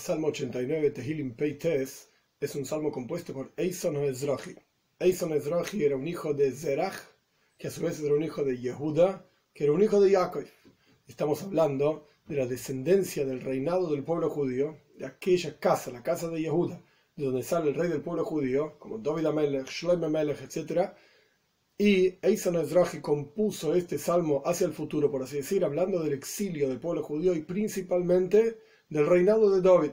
Salmo 89, Tehilim Peites, es un salmo compuesto por Eison Ezrahi. Eison Ezrahi era un hijo de Zerach, que a su vez era un hijo de Yehuda, que era un hijo de Jacob. Estamos hablando de la descendencia del reinado del pueblo judío, de aquella casa, la casa de Yehuda, de donde sale el rey del pueblo judío, como David Amelech, Shlomo Amelech, etc. Y Eison Ezrahi compuso este salmo hacia el futuro, por así decir, hablando del exilio del pueblo judío y principalmente del reinado de David,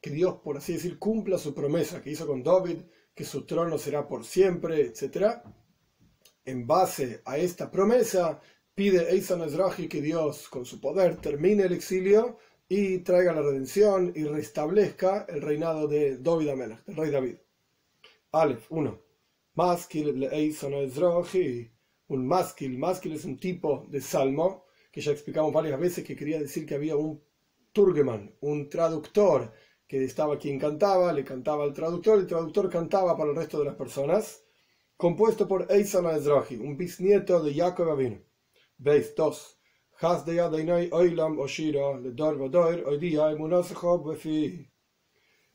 que Dios, por así decir, cumpla su promesa que hizo con David, que su trono será por siempre, etc. En base a esta promesa, pide Eisan Ezrahi que Dios, con su poder, termine el exilio y traiga la redención y restablezca el reinado de David Amelech, del rey David. Aleph 1. Maskil Eisan Ezrahi. Un maskil, maskil es un tipo de salmo que ya explicamos varias veces que quería decir que había un Turgeman, un traductor que estaba quien cantaba, le cantaba al traductor, el traductor cantaba para el resto de las personas, compuesto por Eisan Ezrahi, un bisnieto de Jacob Abin. Veis 2.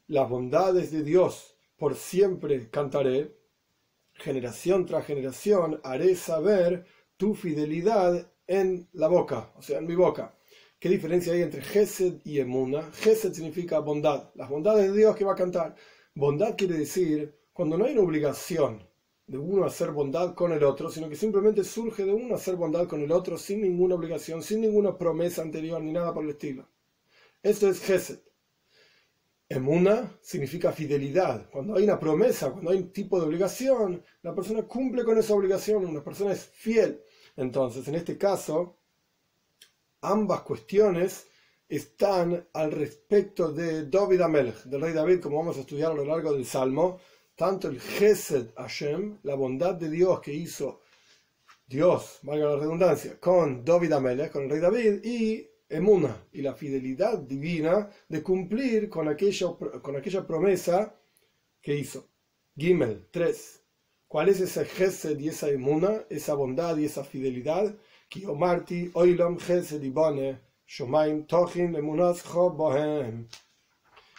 Las bondades de Dios por siempre cantaré, generación tras generación haré saber tu fidelidad en la boca, o sea, en mi boca. ¿Qué diferencia hay entre Gesed y Emuna? Gesed significa bondad, las bondades de Dios que va a cantar. Bondad quiere decir cuando no hay una obligación de uno hacer bondad con el otro, sino que simplemente surge de uno hacer bondad con el otro sin ninguna obligación, sin ninguna promesa anterior ni nada por el estilo. Esto es Gesed. Emuna significa fidelidad. Cuando hay una promesa, cuando hay un tipo de obligación, la persona cumple con esa obligación, una persona es fiel. Entonces, en este caso, ambas cuestiones están al respecto de David Amelech, del rey David, como vamos a estudiar a lo largo del Salmo, tanto el Gesed Hashem, la bondad de Dios que hizo Dios, valga la redundancia, con David Amelech, con el rey David, y Emuna, y la fidelidad divina de cumplir con aquella, con aquella promesa que hizo. Gimel 3. ¿Cuál es ese Gesed y esa Emuna, esa bondad y esa fidelidad?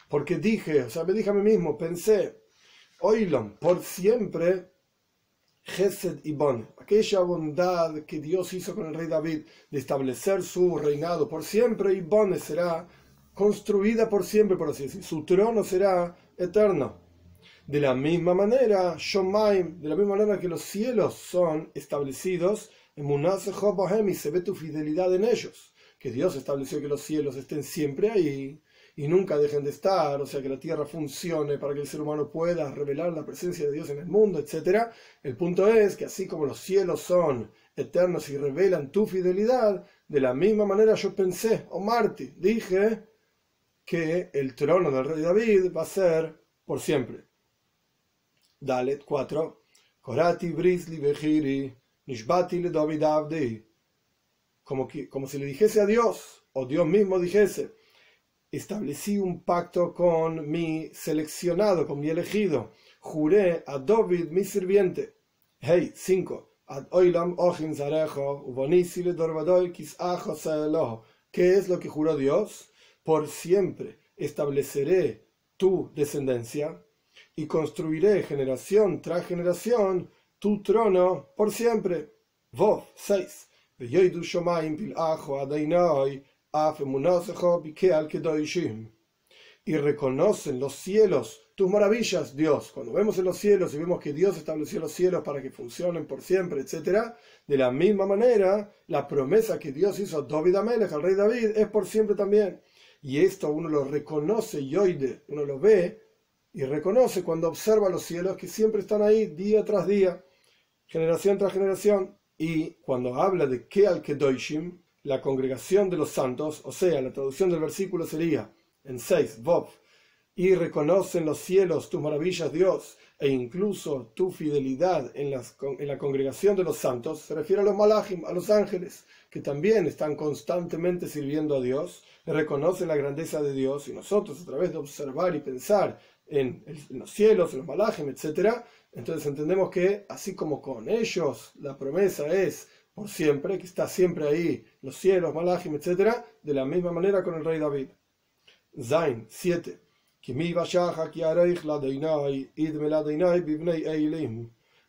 Porque dije, o sea, me dije a mí mismo, pensé, Oilom, por siempre, Gesed y Bon, aquella bondad que Dios hizo con el rey David de establecer su reinado por siempre, y será construida por siempre, por así decir, su trono será eterno. De la misma manera, Shomaim, de la misma manera que los cielos son establecidos, y se ve tu fidelidad en ellos, que Dios estableció que los cielos estén siempre ahí y nunca dejen de estar, o sea, que la tierra funcione para que el ser humano pueda revelar la presencia de Dios en el mundo, etc. El punto es que así como los cielos son eternos y revelan tu fidelidad, de la misma manera yo pensé, o Marti, dije que el trono del rey David va a ser por siempre. Dalet 4. Korati brisli bejiri como, que, como si le dijese a Dios, o Dios mismo dijese, establecí un pacto con mi seleccionado, con mi elegido, juré a David, mi sirviente. Hey, 5. ¿Qué es lo que juró Dios? Por siempre estableceré tu descendencia y construiré generación tras generación tu trono por siempre. Vov 6. Y reconocen los cielos tus maravillas, Dios. Cuando vemos en los cielos y vemos que Dios estableció los cielos para que funcionen por siempre, etc., de la misma manera, la promesa que Dios hizo a David Amelech, al rey David, es por siempre también. Y esto uno lo reconoce, y oide, uno lo ve y reconoce cuando observa los cielos que siempre están ahí día tras día generación tras generación. Y cuando habla de Keal Kedoshim, la congregación de los santos, o sea, la traducción del versículo sería en 6, Bob, y reconocen los cielos tus maravillas, Dios, e incluso tu fidelidad en, las, en la congregación de los santos, se refiere a los malachim, a los ángeles, que también están constantemente sirviendo a Dios, reconocen la grandeza de Dios, y nosotros, a través de observar y pensar en, los cielos, en los malachim, etc., entonces entendemos que así como con ellos la promesa es por siempre, que está siempre ahí, los cielos, malachim, etc., de la misma manera con el rey David. Zain 7.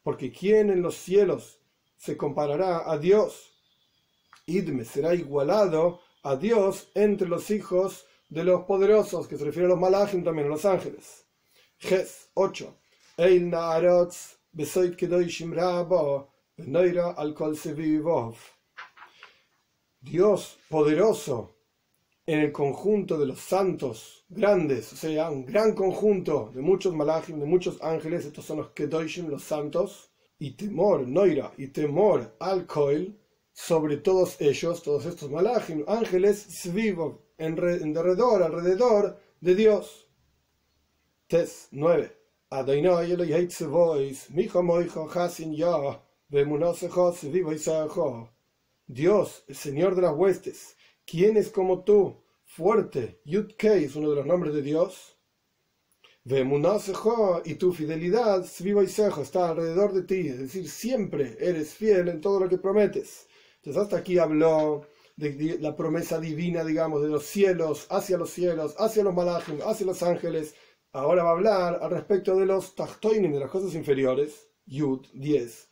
Porque ¿quién en los cielos se comparará a Dios? Idme será igualado a Dios entre los hijos de los poderosos, que se refiere a los malachim también, a los ángeles. Ges 8. Na'arotz besoit benoira al kol Dios poderoso en el conjunto de los santos grandes, o sea, un gran conjunto de muchos malachim, de muchos ángeles, estos son los kedoshim, los santos, y temor, noira, y temor al koil, sobre todos ellos, todos estos malachim, ángeles, svivov, en, derredor, alrededor de Dios. Tes 9. Dios, el Señor de las huestes, ¿quién es como tú? Fuerte. Yud es uno de los nombres de Dios. Y tu fidelidad está alrededor de ti, es decir, siempre eres fiel en todo lo que prometes. Entonces hasta aquí habló de la promesa divina, digamos, de los cielos, hacia los cielos, hacia los malachim, hacia los ángeles. Ahora va a hablar al respecto de los tachtoinim, de las cosas inferiores. Yud 10.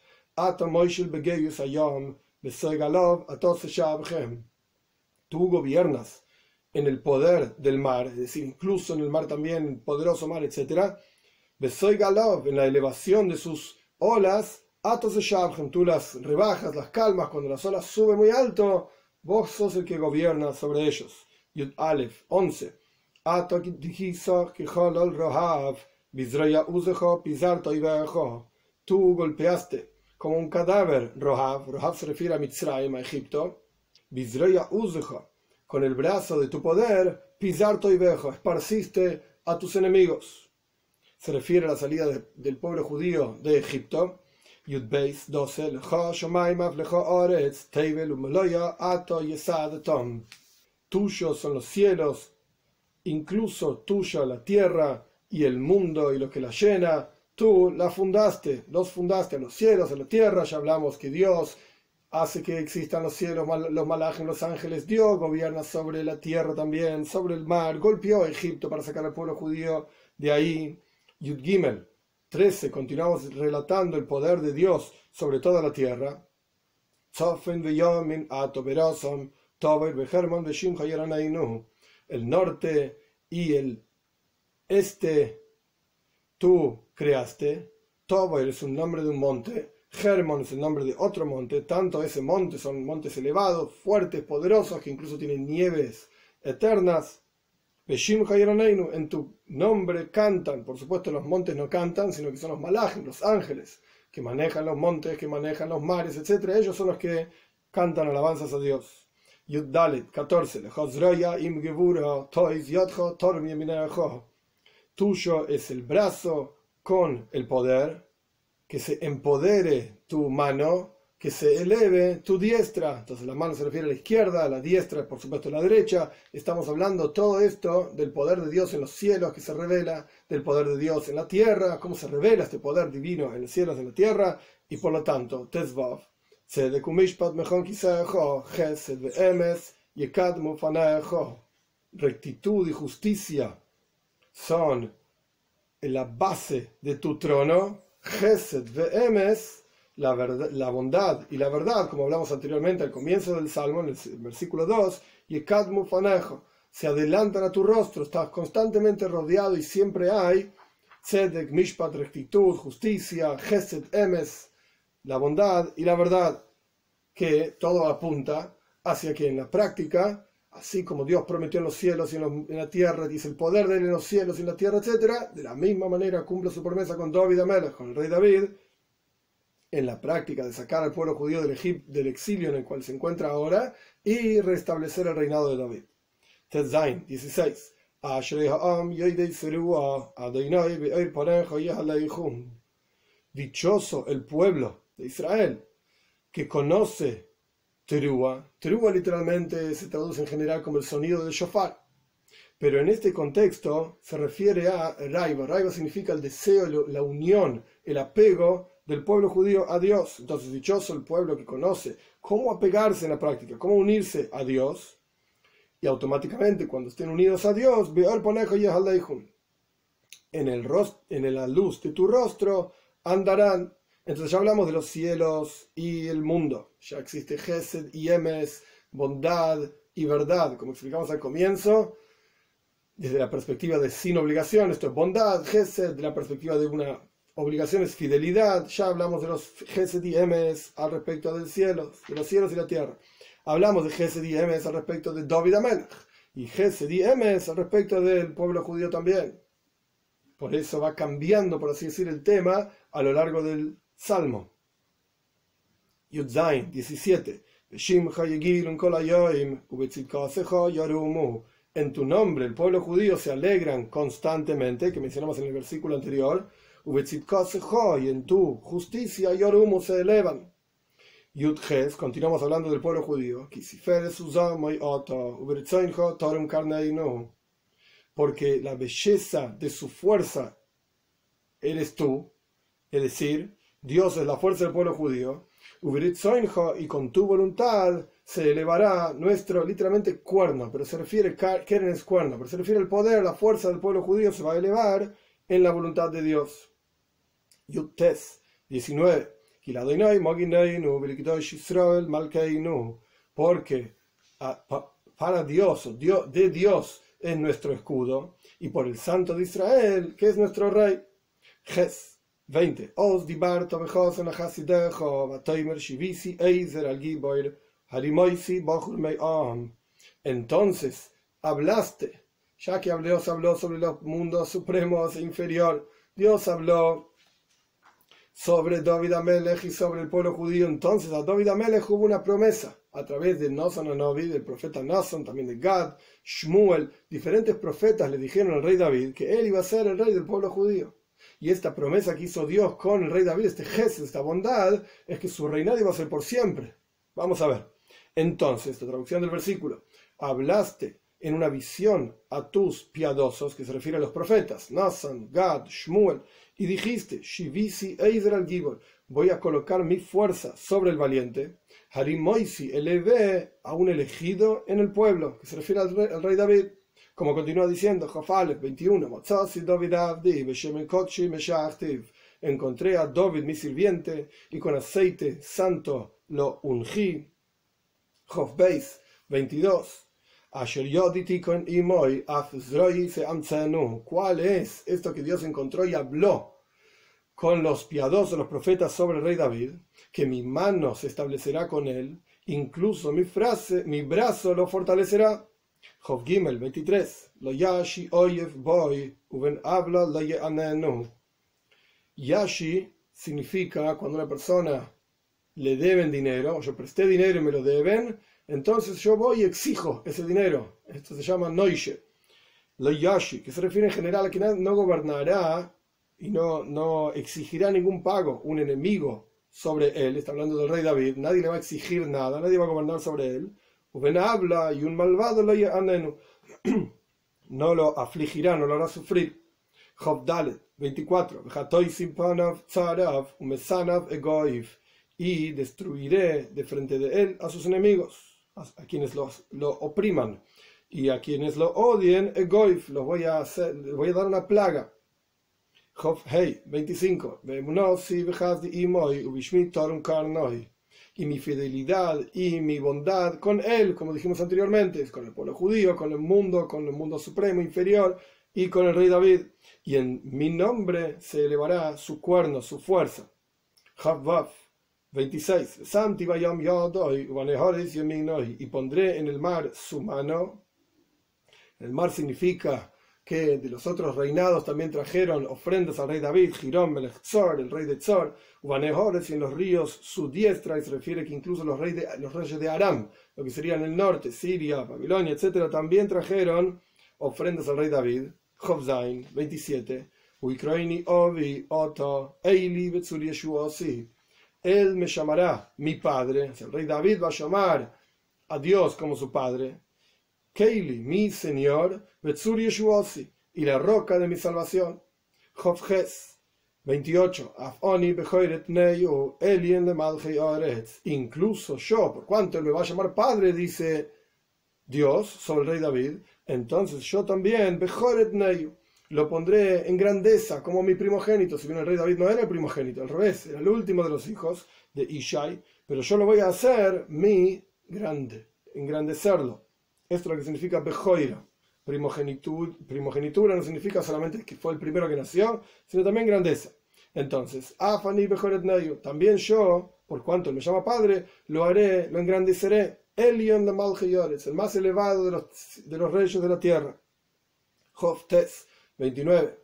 Tú gobiernas en el poder del mar, es decir, incluso en el mar también, poderoso mar, etc. Galov, en la elevación de sus olas, Atos tú las rebajas, las calmas, cuando las olas suben muy alto, vos sos el que gobierna sobre ellos. Yud Aleph 11. Tú golpeaste como un cadáver Rohav, Rohav se refiere a Mitzrayim, a Egipto, Bizroya Uzecha, con el brazo de tu poder, pisar Toibejo, esparciste a tus enemigos. Se refiere a la salida del pueblo judío de Egipto. Yudbeis 12, Lecha Shomaimaf Lecha Oretz, Tevel Umeloya Ato Yesad Tom. Tuyos son los cielos, incluso tuya la tierra y el mundo y lo que la llena. Tú la fundaste, los fundaste los cielos, a la tierra. Ya hablamos que Dios hace que existan los cielos, los malajes, los ángeles. Dios gobierna sobre la tierra también, sobre el mar. Golpeó a Egipto para sacar al pueblo judío de ahí. Yud Gimel 13. Continuamos relatando el poder de Dios sobre toda la tierra. El norte y el este tú creaste. Tober es un nombre de un monte Hermon es el nombre de otro monte, tanto ese monte son montes elevados, fuertes, poderosos, que incluso tienen nieves eternas. En tu nombre cantan, por supuesto los montes no cantan, sino que son los malajim, los ángeles, que manejan los montes, que manejan los mares, etc. Ellos son los que cantan alabanzas a Dios. Yuddalit 14. Tuyo es el brazo con el poder que se empodere tu mano, que se eleve tu diestra. Entonces la mano se refiere a la izquierda, la diestra, por supuesto, a la derecha. Estamos hablando todo esto del poder de Dios en los cielos que se revela, del poder de Dios en la tierra, cómo se revela este poder divino en los cielos en la tierra. Y por lo tanto, Tezvav, rectitud y justicia son la base de tu trono Gesed ve'emes, la, la bondad y la verdad, como hablamos anteriormente al comienzo del Salmo, en el versículo 2, y Kadmu fanejo, se adelantan a tu rostro, estás constantemente rodeado y siempre hay Tzedek, Mishpat, rectitud, justicia, Gesed, Emes, la bondad y la verdad, que todo apunta hacia que en la práctica así como Dios prometió en los cielos y en, la tierra, dice el poder de él en los cielos y en la tierra, etc., de la misma manera cumple su promesa con David Amelech, con el rey David, en la práctica de sacar al pueblo judío del, del exilio en el cual se encuentra ahora y restablecer el reinado de David. Tetzain 16. Dichoso el pueblo Israel que conoce Terúa. Terúa literalmente se traduce en general como el sonido del shofar. Pero en este contexto se refiere a Raiva. Raiva significa el deseo, la unión, el apego del pueblo judío a Dios. Entonces, dichoso el pueblo que conoce cómo apegarse en la práctica, cómo unirse a Dios. y automáticamente cuando estén unidos a Dios, en, el en la luz de tu rostro andarán. Entonces ya hablamos de los cielos y el mundo. Ya existe Gesed y Emes, bondad y verdad, como explicamos al comienzo, desde la perspectiva de sin obligación, esto es bondad, Gesed, de la perspectiva de una obligación es fidelidad, ya hablamos de los Gesed y Emes al respecto del cielo, de los cielos y la tierra. Hablamos de Gesed y Emes al respecto de David Amelech y Gesed y Emes al respecto del pueblo judío también. Por eso va cambiando, por así decir, el tema a lo largo del Salmo. Yudzain 17. En tu nombre el pueblo judío se alegran constantemente, que mencionamos en el versículo anterior, y en tu justicia Yorumu se elevan. Yudges, continuamos hablando del pueblo judío, porque la belleza de su fuerza eres tú, es decir, Dios es la fuerza del pueblo judío, y con tu voluntad se elevará nuestro literalmente cuerno, pero se refiere, Keren es cuerno, pero se refiere al poder, la fuerza del pueblo judío se va a elevar en la voluntad de Dios. Yutes 19 porque para Dios, Dios, de Dios es nuestro escudo, y por el Santo de Israel, que es nuestro Rey. Ges 20. Os. Entonces hablaste, ya que Dios habló sobre los mundos supremos e inferior, Dios habló sobre David Amelech y sobre el pueblo judío. Entonces a David Amelech hubo una promesa a través de Nasan Anobi, del profeta Nasan, también de Gad, Shmuel, diferentes profetas le dijeron al rey David que él iba a ser el rey del pueblo judío. Y esta promesa que hizo Dios con el rey David, este gesto, esta bondad, es que su reinado iba a ser por siempre. Vamos a ver. Entonces, esta traducción del versículo, hablaste en una visión a tus piadosos, que se refiere a los profetas, Nasan, Gad, Shmuel, y dijiste, Shivisi Eizral Gibor, voy a colocar mi fuerza sobre el valiente. Harim Moisi elevé a un elegido en el pueblo, que se refiere al rey, David. Como continúa diciendo, Jafales 21, encontré a David mi sirviente y con aceite santo lo ungí. Jof 22. ¿Cuál es esto que Dios encontró y habló con los piadosos, los profetas sobre el rey David? Que mi mano se establecerá con él, incluso mi frase, mi brazo lo fortalecerá. Job Gimel 23. Lo yashi oyev boy, uben habla lo anenu. Yashi significa cuando una persona le deben dinero, yo presté dinero y me lo deben, entonces yo voy y exijo ese dinero. Esto se llama noishe. Lo yashi, que se refiere en general a que no gobernará y no, no exigirá ningún pago un enemigo sobre él. Está hablando del rey David. Nadie le va a exigir nada, nadie va a gobernar sobre él. Habla y un malvado lo no lo afligirá, no lo hará sufrir. Job Dalet 24. Y destruiré de frente de él a sus enemigos a quienes los, lo opriman y a quienes lo odien, egoif, los voy a, hacer, voy a dar una plaga. Job Hey 25. Y mi fidelidad y mi bondad con él, como dijimos anteriormente, con el pueblo judío, con el mundo, con el mundo supremo inferior y con el rey David. Y en mi nombre se elevará su cuerno, su fuerza. Job 26. Y pondré en el mar su mano. El mar significa que de los otros reinados también trajeron ofrendas al rey David, Girón, Melechzor, el rey de Tzor, Ubanehores y en los ríos su diestra, y se refiere que incluso los, reyes de, los reyes de Aram, lo que sería en el norte, Siria, Babilonia, etc., también trajeron ofrendas al rey David, Jobzain, 27, Uikroini, Ovi, Oto, Eili, él me llamará mi padre, el rey David va a llamar a Dios como su padre, Keili, mi Señor, Betsur Yeshuosi, y la roca de mi salvación, Jofjes 28, Afoni Bejoiret Neyu, Elien de Incluso yo, por cuanto me va a llamar padre, dice Dios, sobre el rey David, entonces yo también, Bejoret Neyu, lo pondré en grandeza como mi primogénito. Si bien el rey David no era el primogénito, al revés, era el último de los hijos de Ishai, pero yo lo voy a hacer mi grande, engrandecerlo. Esto es lo que significa Bejoira. Primogenitura, primogenitura no significa solamente que fue el primero que nació, sino también grandeza. Entonces, Afani Bejoret Neyu, también yo, por cuanto me llama padre, lo haré, lo engrandeceré. Elion de Malchiyores, el más elevado de los, de los reyes de la tierra. Tes 29.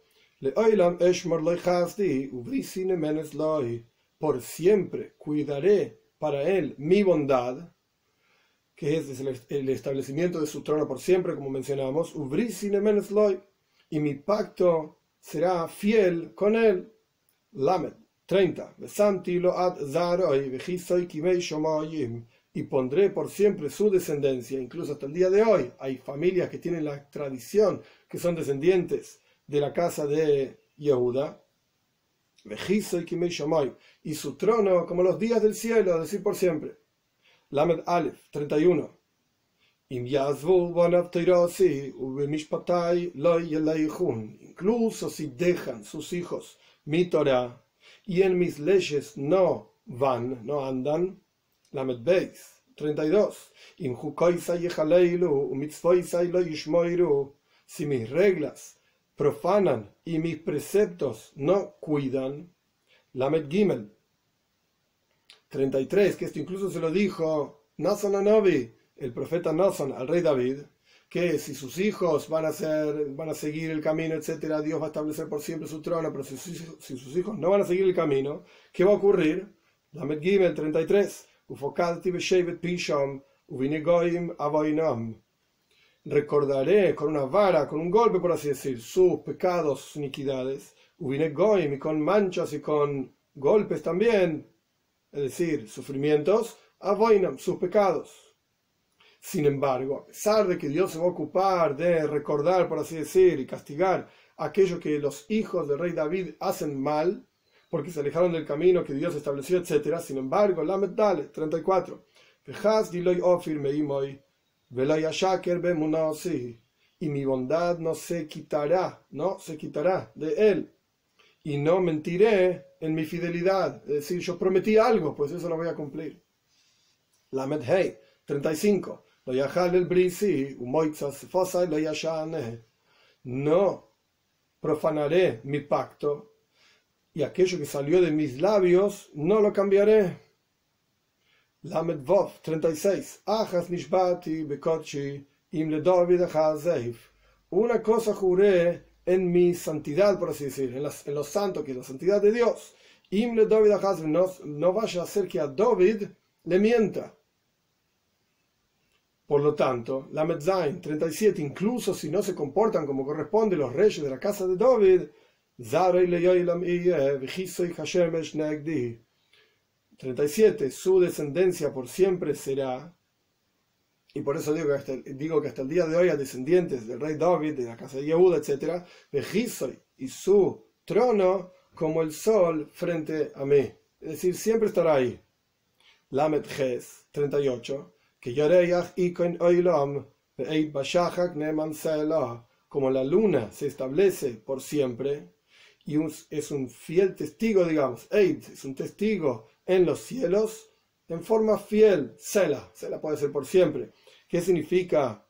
Por siempre cuidaré para él mi bondad, que es el establecimiento de su trono por siempre, como mencionamos, y mi pacto será fiel con él. Lamed 30. Y pondré por siempre su descendencia, incluso hasta el día de hoy. Hay familias que tienen la tradición que son descendientes de la casa de Yehuda, y su trono como los días del cielo, decir, por siempre. Lamed Aleph 31. Incluso si dejan sus hijos mi Torah y en mis leyes no van, no andan. Lamed Beis 32. Si mis reglas profanan y mis preceptos no cuidan. Lamed Gimel 33, que esto incluso se lo dijo Nason Anobi, el profeta Nason al rey David, que si sus hijos van a, ser, van a seguir el camino, etcétera, Dios va a establecer por siempre su trono, pero si, sus hijos no van a seguir el camino, ¿qué va a ocurrir? Lamed Gimel 33, Ufokalti Beshevet Pisham, Uvinigoim Avoinam recordaré con una vara, con un golpe, por así decir, sus pecados, iniquidades, goim y con manchas y con golpes también, es decir, sufrimientos, avoinam, sus pecados. Sin embargo, a pesar de que Dios se va a ocupar de recordar, por así decir, y castigar aquello que los hijos del rey David hacen mal, porque se alejaron del camino que Dios estableció, etc. Sin embargo, la Dale, 34 y mi bondad no se quitará, no se quitará de él. Y no mentiré en mi fidelidad. Es decir, yo prometí algo, pues eso lo voy a cumplir. La Medhei 35. No profanaré mi pacto y aquello que salió de mis labios no lo cambiaré. Lamed Vov 36. Achas nishbati bekotchi im le David Una cosa juré en mi santidad, por así decir, en, las, en los santos, que es la santidad de Dios. Im le David no, no vaya a hacer que a David le mienta. Por lo tanto, la Medzain 37, incluso si no se comportan como corresponde los reyes de la casa de David, Zarei le yoilam iye, vichisoy hashemesh negdi 37. Su descendencia por siempre será. Y por eso digo que, hasta, digo que hasta el día de hoy a descendientes del rey David, de la casa de Yehuda, etc., Bejisoy y su trono como el sol frente a mí. Es decir, siempre estará ahí. Lamed Ges 38. Que como la luna se establece por siempre y es un fiel testigo, digamos, Eid es un testigo en los cielos en forma fiel, Sela, Sela puede ser por siempre. ¿Qué significa?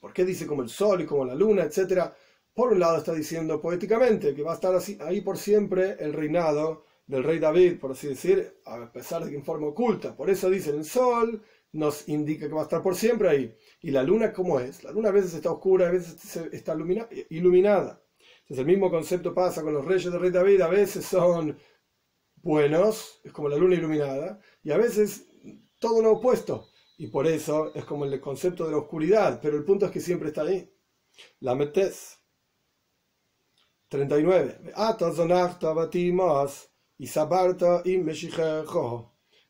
¿Por qué dice como el sol y como la luna, etcétera? Por un lado está diciendo poéticamente que va a estar así, ahí por siempre el reinado del rey David, por así decir, a pesar de que en forma oculta. Por eso dicen el sol nos indica que va a estar por siempre ahí. ¿Y la luna cómo es? La luna a veces está oscura, a veces está iluminada. Entonces el mismo concepto pasa con los reyes del rey David, a veces son buenos, es como la luna iluminada, y a veces todo lo opuesto. Y por eso es como el concepto de la oscuridad, pero el punto es que siempre está ahí. La metes. 39.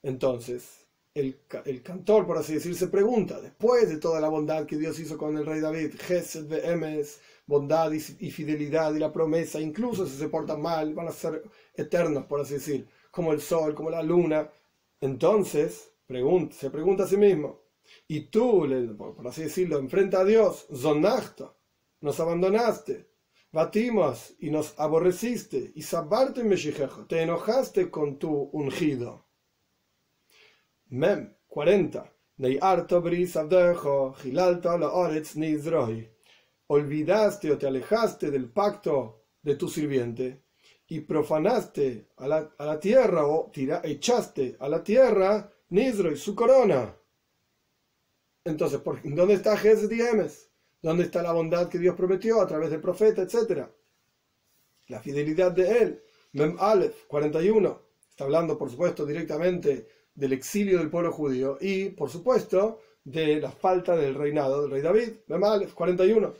Entonces, el, el, cantor, por así decir, se pregunta, después de toda la bondad que Dios hizo con el rey David, Gesed Emes, bondad y, fidelidad y la promesa, incluso si se portan mal, van a ser eternos, por así decir, como el sol, como la luna. Entonces, se pregunta a sí mismo, y tú, por así decirlo, enfrenta a Dios, zonachta, nos abandonaste, batimos y nos aborreciste, y sabarte te enojaste con tu ungido. Mem 40. Olvidaste o te alejaste del pacto de tu sirviente y profanaste a la, tierra o echaste a la tierra Nizro y su corona. Entonces, ¿dónde está Jesús Diemes? ¿Dónde está la bondad que Dios prometió a través del profeta, etcétera? La fidelidad de él. Mem Aleph 41. Está hablando, por supuesto, directamente del exilio del pueblo judío y, por supuesto, de la falta del reinado del rey David. Mem Aleph 41.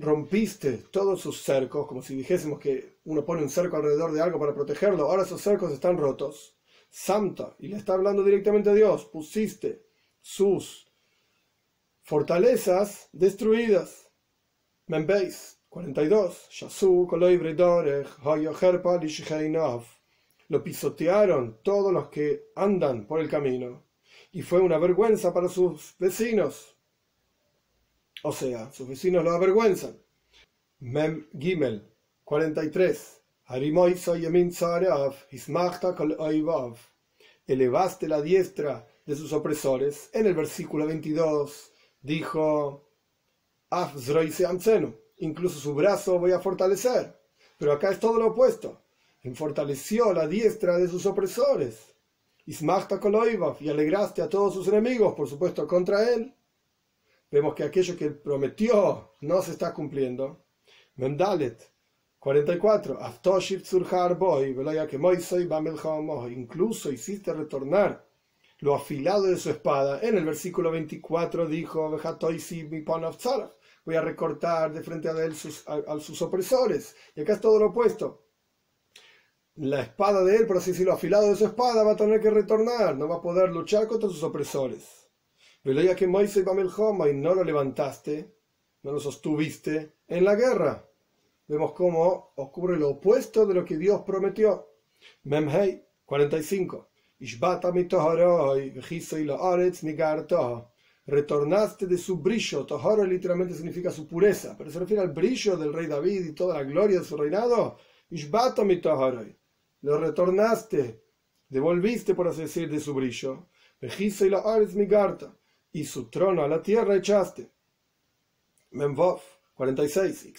Rompiste todos sus cercos, como si dijésemos que uno pone un cerco alrededor de algo para protegerlo. Ahora esos cercos están rotos. Santa, y le está hablando directamente a Dios, pusiste sus fortalezas destruidas. Membeis 42. Lo pisotearon todos los que andan por el camino, y fue una vergüenza para sus vecinos. O sea, sus vecinos lo avergüenzan. Mem Gimel 43. Elevaste la diestra de sus opresores. En el versículo 22 dijo, incluso su brazo voy a fortalecer. Pero acá es todo lo opuesto. Fortaleció la diestra de sus opresores. Y alegraste a todos sus enemigos, por supuesto, contra él. Vemos que aquello que prometió no se está cumpliendo. Mendalet 44. Incluso hiciste retornar lo afilado de su espada. En el versículo 24 dijo, voy a recortar de frente a él sus, a, sus opresores. Y acá es todo lo opuesto. La espada de él, por así decirlo, afilado de su espada, va a tener que retornar, no va a poder luchar contra sus opresores. Veía que Moisés y no lo levantaste, no lo sostuviste en la guerra vemos cómo ocurre lo opuesto de lo que Dios prometió. Memhei 45. Retornaste de su brillo. Tohara literalmente significa su pureza, pero se refiere al brillo del rey David y toda la gloria de su reinado. Lo retornaste, devolviste, por así decir, de su brillo. Y su trono a la tierra echaste. Memvov 46.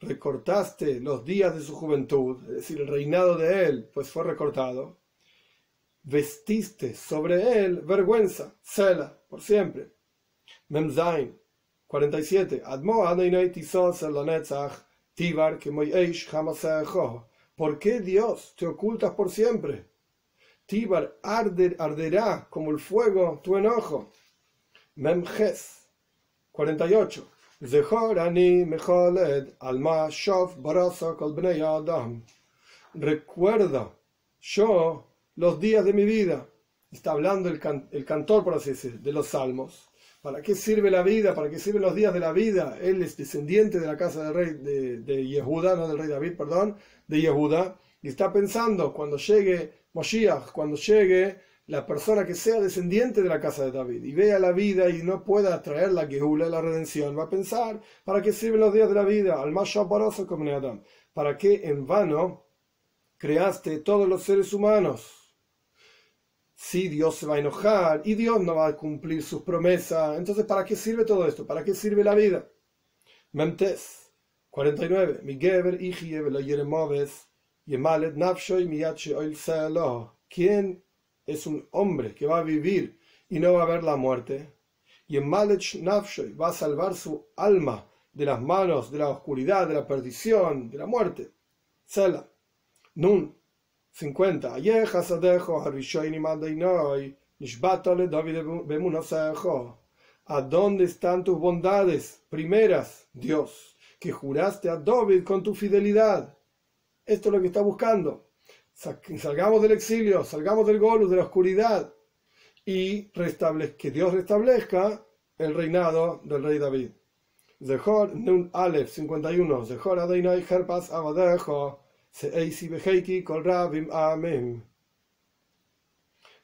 Recortaste los días de su juventud, es decir, el reinado de él, pues fue recortado. Vestiste sobre él vergüenza, cela, por siempre. Memzain 47. ¿Por qué Dios te ocultas por siempre? Tibar arderá como el fuego tu enojo. Memges 48. Recuerda yo los días de mi vida. Está hablando el, el cantor, por así decir, de los salmos. ¿Para qué sirve la vida? ¿Para qué sirven los días de la vida? Él es descendiente de la casa del rey de, de Yehuda, no del rey David, perdón, de Yehuda. Y está pensando, cuando llegue Moshiach, cuando llegue la persona que sea descendiente de la casa de David y vea la vida y no pueda traer la Gehula, la redención, va a pensar, ¿para qué sirven los días de la vida? Al más como Adam. ¿Para qué en vano creaste todos los seres humanos? Si Dios se va a enojar y Dios no va a cumplir sus promesas, entonces ¿para qué sirve todo esto? ¿Para qué sirve la vida? Mentes 49. Mi geber ¿Quién es un hombre que va a vivir y no va a ver la muerte. Va a salvar su alma de las manos de la oscuridad, de la perdición, de la muerte. Sela. Nun 50. ¿A dónde están tus bondades primeras, Dios, que juraste a David con tu fidelidad? Esto es lo que está buscando salgamos del exilio, salgamos del golus, de la oscuridad, y que Dios restablezca el reinado del rey David. Zehor Nun Aleph 51. Zehor Adonai Herpas Avadejo. Seeisi Beheiki Kol Rabim Amén.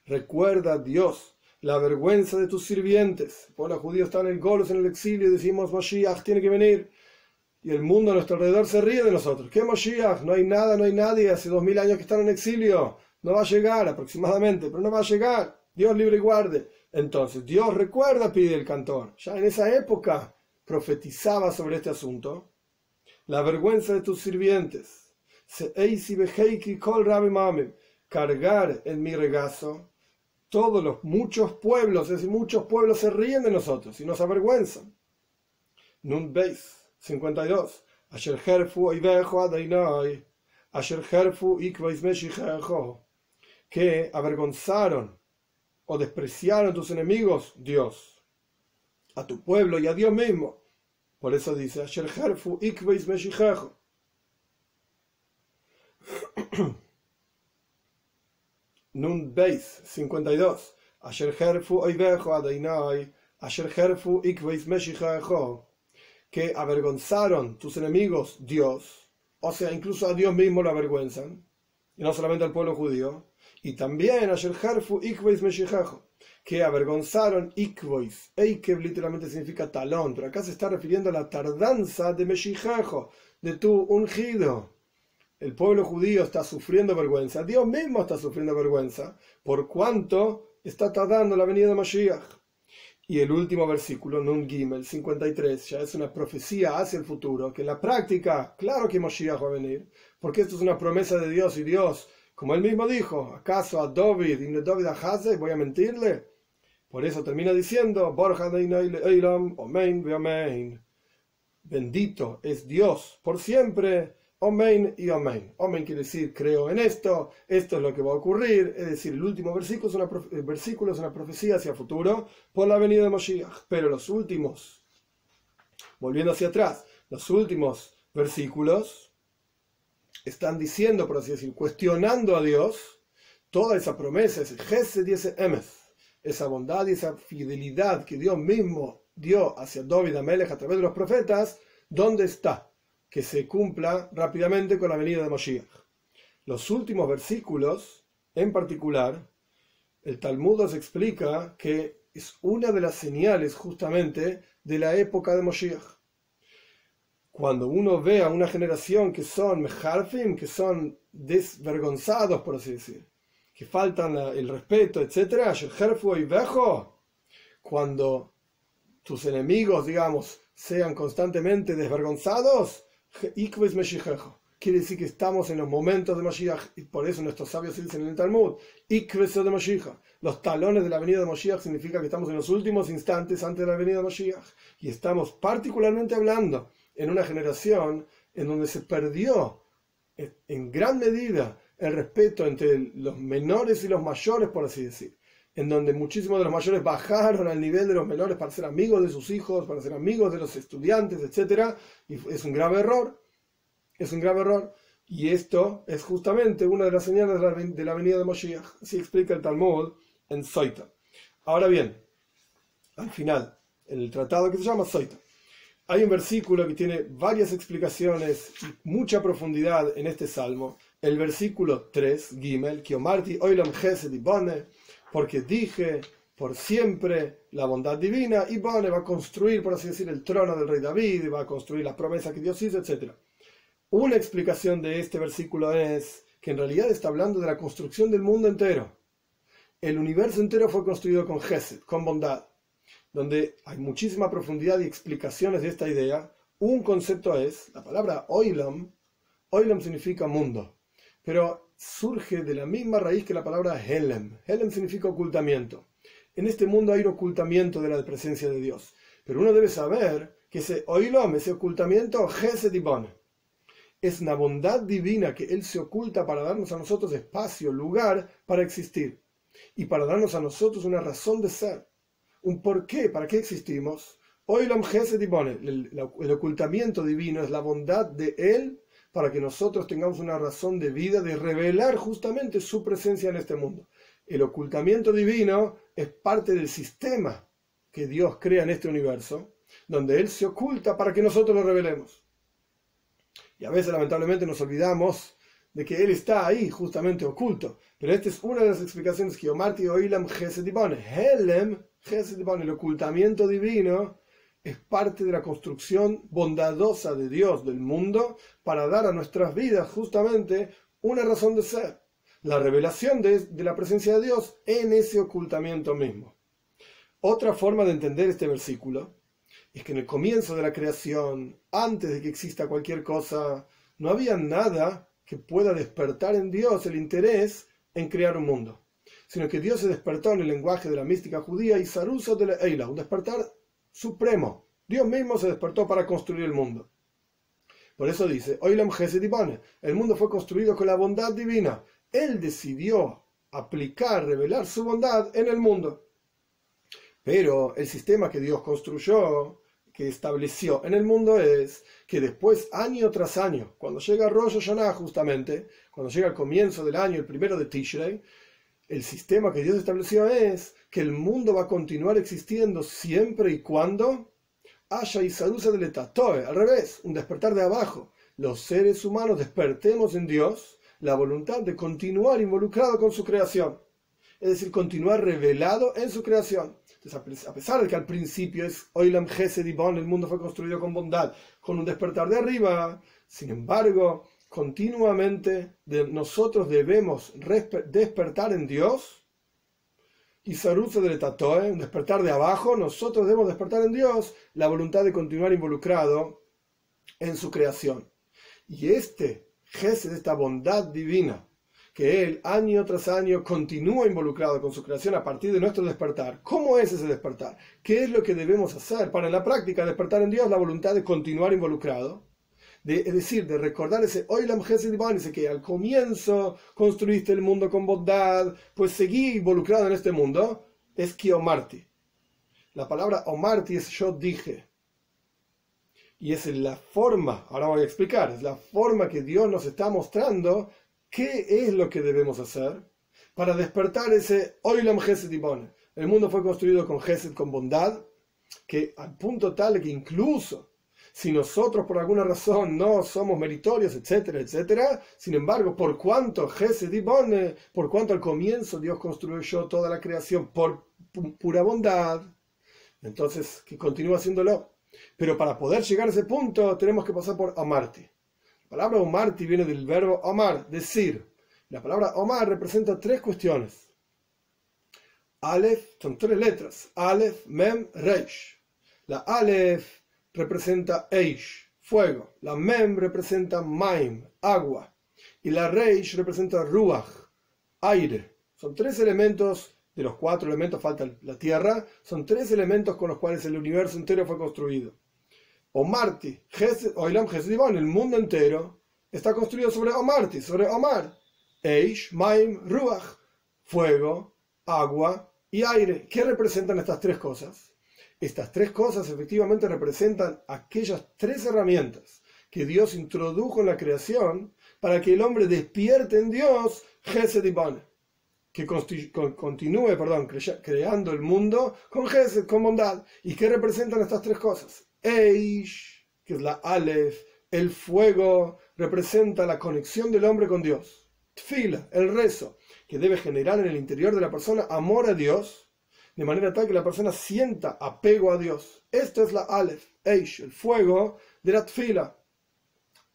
Recuerda, Dios, la vergüenza de tus sirvientes. Por los judíos están en Golos en el exilio y decimos, Moshiach tiene que venir. Y el mundo a nuestro alrededor se ríe de nosotros. ¿Qué Moshiach? No hay nada, no hay nadie. Hace dos mil años que están en exilio. No va a llegar aproximadamente, pero no va a llegar. Dios libre y guarde. Entonces, Dios recuerda, pide el cantor. Ya en esa época profetizaba sobre este asunto. La vergüenza de tus sirvientes. Cargar en mi regazo. Todos los muchos pueblos, es decir, muchos pueblos se ríen de nosotros y nos avergüenzan. Nun veis 52. Asher herfu Asher herfu que avergonzaron o despreciaron tus enemigos, Dios, a tu pueblo y a Dios mismo. Por eso dice, Asher herfu ikveis Nun Beis 52. Asher herfu oivejo adainai. Asher herfu ikveis que avergonzaron tus enemigos, Dios, o sea, incluso a Dios mismo lo avergüenzan, y no solamente al pueblo judío, y también a Sherharfu Ikveis Meshichajo, que avergonzaron Ikvois. Eikev literalmente significa talón, pero acá se está refiriendo a la tardanza de Meshichajo, de tu ungido. El pueblo judío está sufriendo vergüenza, Dios mismo está sufriendo vergüenza, por cuanto está tardando la venida de Mashiach. Y el último versículo, Nun Gimel 53, ya es una profecía hacia el futuro, que en la práctica, claro que Moshiach va a venir, porque esto es una promesa de Dios y Dios, como él mismo dijo, ¿acaso a David, y David a Haze, voy a mentirle? Por eso termina diciendo, Bendito es Dios por siempre Omen y Omen. Omen quiere decir creo en esto, esto es lo que va a ocurrir. Es decir, el último versículo es una, versículo es una profecía hacia futuro por la venida de Moshiach. Pero los últimos, volviendo hacia atrás, los últimos versículos están diciendo, por así decir, cuestionando a Dios toda esa promesa, ese Gesed y ese esa bondad y esa fidelidad que Dios mismo dio hacia David Amelech a través de los profetas, ¿dónde está? Que se cumpla rápidamente con la venida de Moshiach. Los últimos versículos, en particular, el Talmud nos explica que es una de las señales justamente de la época de Moshiach. Cuando uno ve a una generación que son meharfim, que son desvergonzados, por así decir, que faltan el respeto, etc., cuando tus enemigos, digamos, sean constantemente desvergonzados, Quiere decir que estamos en los momentos de Mashiach, y por eso nuestros sabios dicen en el Talmud, de Mashiach. Los talones de la venida de Mashiach significa que estamos en los últimos instantes antes de la venida de Mashiach. Y estamos particularmente hablando en una generación en donde se perdió en gran medida el respeto entre los menores y los mayores, por así decir en donde muchísimos de los mayores bajaron al nivel de los menores para ser amigos de sus hijos, para ser amigos de los estudiantes, etc. Y es un grave error, es un grave error. Y esto es justamente una de las señales de la, venida de Moshiach. Así explica el Talmud en Soita. Ahora bien, al final, en el tratado que se llama Soita, hay un versículo que tiene varias explicaciones y mucha profundidad en este salmo. El versículo 3, Gimel, Kiomarti, Oilam Gesed y Bone, porque dije por siempre la bondad divina y Bone va a construir, por así decir, el trono del rey David, y va a construir la promesa que Dios hizo, etc. Una explicación de este versículo es que en realidad está hablando de la construcción del mundo entero. El universo entero fue construido con Gesed, con bondad, donde hay muchísima profundidad y explicaciones de esta idea. Un concepto es, la palabra oilam, oilam significa mundo, pero surge de la misma raíz que la palabra Helem. Helem significa ocultamiento. En este mundo hay un ocultamiento de la presencia de Dios. Pero uno debe saber que ese oilom, ese ocultamiento, es una bondad divina que Él se oculta para darnos a nosotros espacio, lugar para existir. Y para darnos a nosotros una razón de ser. Un por qué, para qué existimos. Oilom el, el ocultamiento divino es la bondad de Él para que nosotros tengamos una razón de vida de revelar justamente su presencia en este mundo. El ocultamiento divino es parte del sistema que Dios crea en este universo donde Él se oculta para que nosotros lo revelemos. Y a veces lamentablemente nos olvidamos de que Él está ahí justamente oculto. Pero esta es una de las explicaciones que Omarti Oilam Gesedibone. Helem Gesedibone, el ocultamiento divino, es parte de la construcción bondadosa de Dios del mundo para dar a nuestras vidas justamente una razón de ser. La revelación de, la presencia de Dios en ese ocultamiento mismo. Otra forma de entender este versículo es que en el comienzo de la creación, antes de que exista cualquier cosa, no había nada que pueda despertar en Dios el interés en crear un mundo, sino que Dios se despertó en el lenguaje de la mística judía y Saruso de la Eila, un despertar supremo. Dios mismo se despertó para construir el mundo. Por eso dice, Oilam el mundo fue construido con la bondad divina. Él decidió aplicar, revelar su bondad en el mundo. Pero el sistema que Dios construyó, que estableció en el mundo es que después, año tras año, cuando llega Rosh Hashanah justamente, cuando llega el comienzo del año, el primero de Tishrei, el sistema que Dios estableció es que el mundo va a continuar existiendo siempre y cuando haya y salusa del etatoe, al revés, un despertar de abajo. Los seres humanos despertemos en Dios la voluntad de continuar involucrado con su creación, es decir, continuar revelado en su creación. Entonces, a pesar de que al principio es Oilam Gesed el mundo fue construido con bondad, con un despertar de arriba, sin embargo, continuamente de nosotros debemos despertar en Dios. Y Saruzo del Tatoe, despertar de abajo, nosotros debemos despertar en Dios la voluntad de continuar involucrado en su creación. Y este Gesed, esta bondad divina, que Él año tras año continúa involucrado con su creación a partir de nuestro despertar. ¿Cómo es ese despertar? ¿Qué es lo que debemos hacer para en la práctica despertar en Dios la voluntad de continuar involucrado? De, es decir, de recordar ese Oilam ese que al comienzo construiste el mundo con bondad, pues seguí involucrado en este mundo, es Kiomarti. La palabra Omarti es yo dije. Y es la forma, ahora voy a explicar, es la forma que Dios nos está mostrando ¿Qué es lo que debemos hacer para despertar ese Oilam Gesed El mundo fue construido con Gesed, con bondad, que al punto tal que incluso si nosotros por alguna razón no somos meritorios, etcétera, etcétera, sin embargo, por cuanto Gesed por cuanto al comienzo Dios construyó toda la creación por pura bondad, entonces que continúa haciéndolo. Pero para poder llegar a ese punto tenemos que pasar por Amarti. La palabra Omarti viene del verbo Omar, decir. La palabra Omar representa tres cuestiones. Aleph son tres letras. Aleph, Mem, Reish. La Aleph representa Eish, fuego. La Mem representa Maim, agua. Y la Reish representa Ruach, aire. Son tres elementos, de los cuatro elementos falta la tierra, son tres elementos con los cuales el universo entero fue construido. Omarti, Oilam el mundo entero está construido sobre Omarti, sobre Omar. Eish, Maim, Ruach, fuego, agua y aire. ¿Qué representan estas tres cosas? Estas tres cosas efectivamente representan aquellas tres herramientas que Dios introdujo en la creación para que el hombre despierte en Dios Gesed y que continúe perdón, creando el mundo con Gesed, con bondad. ¿Y qué representan estas tres cosas? Eish, que es la Aleph, el fuego, representa la conexión del hombre con Dios. Tfila, el rezo, que debe generar en el interior de la persona amor a Dios, de manera tal que la persona sienta apego a Dios. Esto es la Aleph, Eish, el fuego de la Tfila.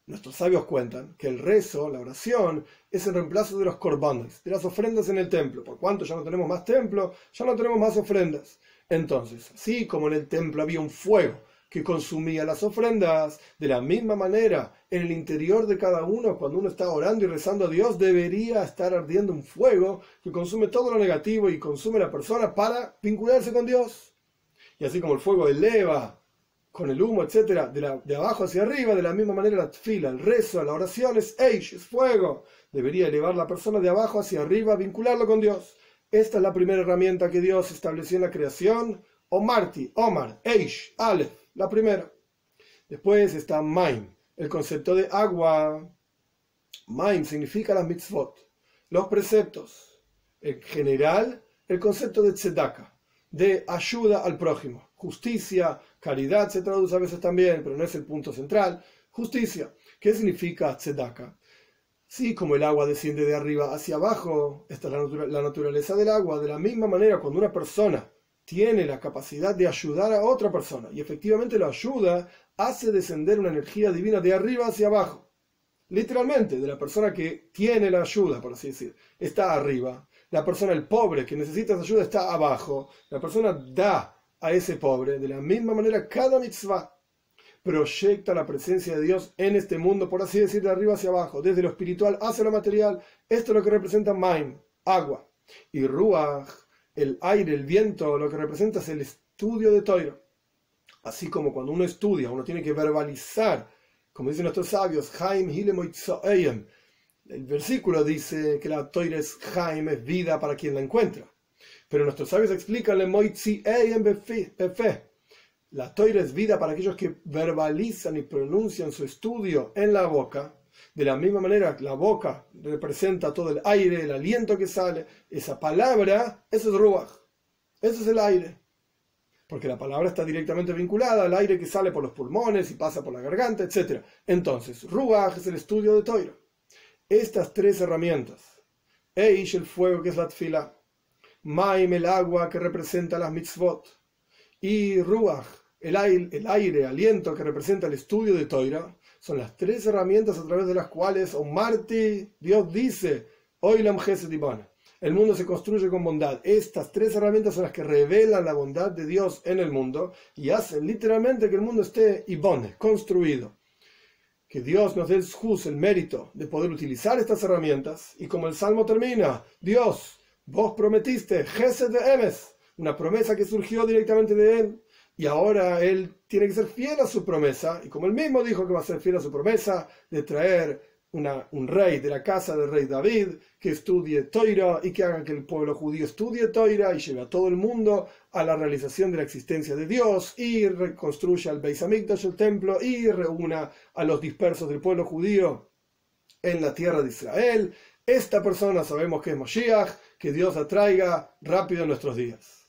Nuestros sabios cuentan que el rezo, la oración, es el reemplazo de los corbanes, de las ofrendas en el templo. Por cuanto ya no tenemos más templo, ya no tenemos más ofrendas. Entonces, así como en el templo había un fuego que consumía las ofrendas. De la misma manera, en el interior de cada uno, cuando uno está orando y rezando a Dios, debería estar ardiendo un fuego que consume todo lo negativo y consume la persona para vincularse con Dios. Y así como el fuego eleva con el humo, etcétera, de, de abajo hacia arriba, de la misma manera la fila, el rezo, la oración es Eish, es fuego. Debería elevar la persona de abajo hacia arriba, vincularlo con Dios. Esta es la primera herramienta que Dios estableció en la creación. Omarti, Omar, Eish, Aleph la primera. Después está Maim, el concepto de agua. Maim significa las mitzvot, los preceptos. En general, el concepto de tzedaka, de ayuda al prójimo. Justicia, caridad se traduce a veces también, pero no es el punto central. Justicia. ¿Qué significa tzedaka? Sí, como el agua desciende de arriba hacia abajo, esta es la, naturaleza del agua. De la misma manera, cuando una persona tiene la capacidad de ayudar a otra persona y efectivamente lo ayuda, hace descender una energía divina de arriba hacia abajo. Literalmente, de la persona que tiene la ayuda, por así decir, está arriba. La persona, el pobre que necesita esa ayuda, está abajo. La persona da a ese pobre. De la misma manera, cada mitzvah proyecta la presencia de Dios en este mundo, por así decir, de arriba hacia abajo, desde lo espiritual hacia lo material. Esto es lo que representa Maim, agua. Y Ruach, el aire, el viento, lo que representa es el estudio de Toiro. Así como cuando uno estudia, uno tiene que verbalizar, como dicen nuestros sabios, Haim El versículo dice que la Toira es Haim, es vida para quien la encuentra. Pero nuestros sabios explican la toira es vida para aquellos que verbalizan y pronuncian su estudio en la boca. De la misma manera, la boca representa todo el aire, el aliento que sale. Esa palabra, eso es ruach. Eso es el aire. Porque la palabra está directamente vinculada al aire que sale por los pulmones y pasa por la garganta, etc. Entonces, ruach es el estudio de toira. Estas tres herramientas. Eish, el fuego que es la tfila. Maim, el agua que representa las mitzvot. Y ruach, el aire, aliento que representa el estudio de Toira, son las tres herramientas a través de las cuales o Marti, Dios dice, Oilam Ibana. El mundo se construye con bondad. Estas tres herramientas son las que revelan la bondad de Dios en el mundo y hacen literalmente que el mundo esté Ibone, construido. Que Dios nos dé el el mérito de poder utilizar estas herramientas. Y como el salmo termina, Dios, vos prometiste, Gesed de Emes, una promesa que surgió directamente de él y ahora él tiene que ser fiel a su promesa, y como él mismo dijo que va a ser fiel a su promesa de traer un rey de la casa del rey David, que estudie Toira y que haga que el pueblo judío estudie Toira y lleve a todo el mundo a la realización de la existencia de Dios y reconstruya el Beis Hamikdash, el templo, y reúna a los dispersos del pueblo judío en la tierra de Israel. Esta persona sabemos que es Moshiach, que Dios atraiga rápido en nuestros días.